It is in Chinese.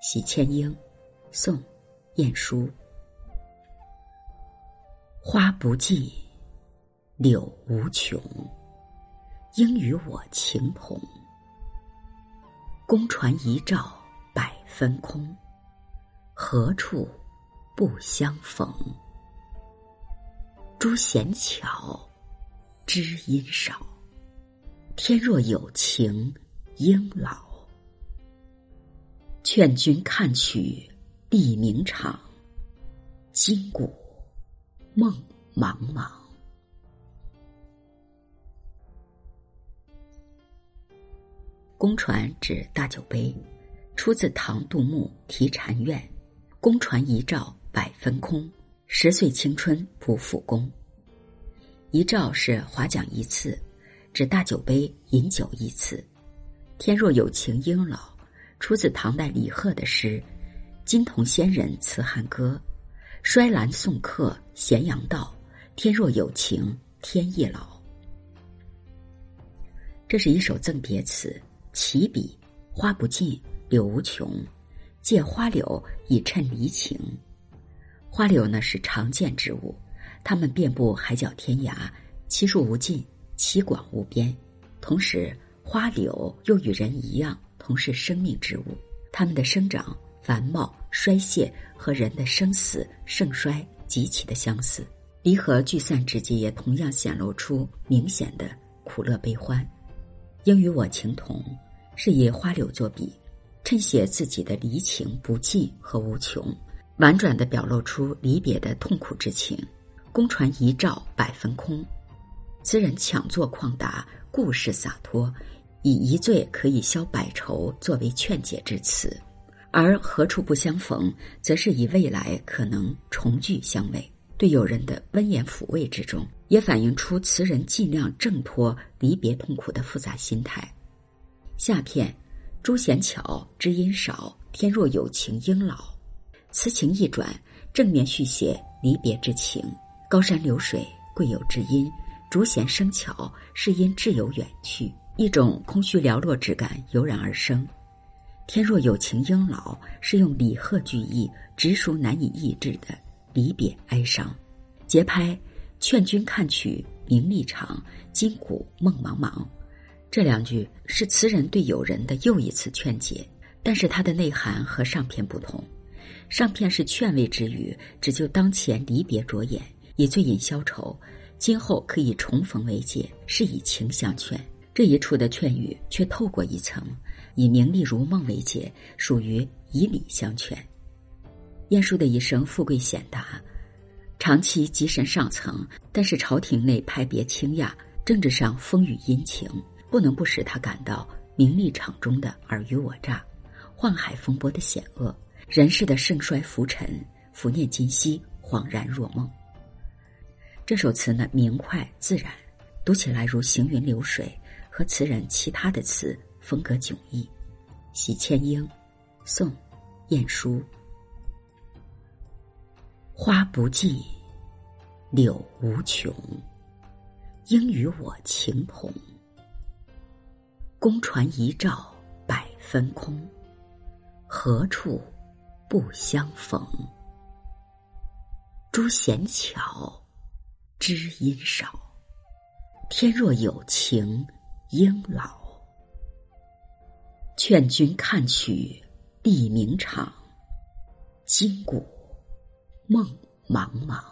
喜迁莺，宋·晏殊。花不尽，柳无穷，应与我情同。公传遗照百分空，何处不相逢？朱弦巧，知音少。天若有情应老。劝君看取地名场，今古梦茫茫。公传指大酒杯，出自唐杜牧《题禅院》。公传一照百分空，十岁青春不复功。一照是划桨一次，指大酒杯饮酒一次。天若有情应老，出自唐代李贺的诗《金童仙人辞汉歌》：衰兰送客咸阳道，天若有情天亦老。这是一首赠别词。起笔，花不尽，柳无穷，借花柳以衬离情。花柳呢是常见植物，它们遍布海角天涯，其数无尽，其广无边。同时，花柳又与人一样，同是生命之物，它们的生长、繁茂、衰谢和人的生死盛衰极其的相似。离合聚散之际，也同样显露出明显的苦乐悲欢。应与我情同，是以花柳作比，衬写自己的离情不尽和无穷，婉转的表露出离别的痛苦之情。公传遗诏百分空，词人强作旷达，故事洒脱，以一醉可以消百愁作为劝解之词；而何处不相逢，则是以未来可能重聚相慰。对友人的温言抚慰之中，也反映出词人尽量挣脱离别痛苦的复杂心态。下片，朱弦巧，知音少，天若有情应老。词情一转，正面续写离别之情。高山流水，贵有知音；竹弦生巧，是因挚友远去，一种空虚寥落之感油然而生。天若有情应老，是用李贺句意直抒难以抑制的。离别哀伤，节拍，劝君看取名利场，今古梦茫茫。这两句是词人对友人的又一次劝解，但是它的内涵和上片不同。上片是劝慰之语，只就当前离别着眼，以醉饮消愁，今后可以重逢为戒，是以情相劝。这一处的劝语却透过一层，以名利如梦为戒，属于以礼相劝。晏殊的一生富贵显达，长期跻身上层，但是朝廷内派别倾轧，政治上风雨阴晴，不能不使他感到名利场中的尔虞我诈、宦海风波的险恶，人世的盛衰浮沉，浮念今夕，恍然若梦。这首词呢，明快自然，读起来如行云流水，和词人其他的词风格迥异。喜迁莺，宋·晏殊。花不尽，柳无穷，应与我情同。公传遗照百分空，何处不相逢？朱弦巧，知音少。天若有情应老。劝君看取地名场，今古。梦茫茫。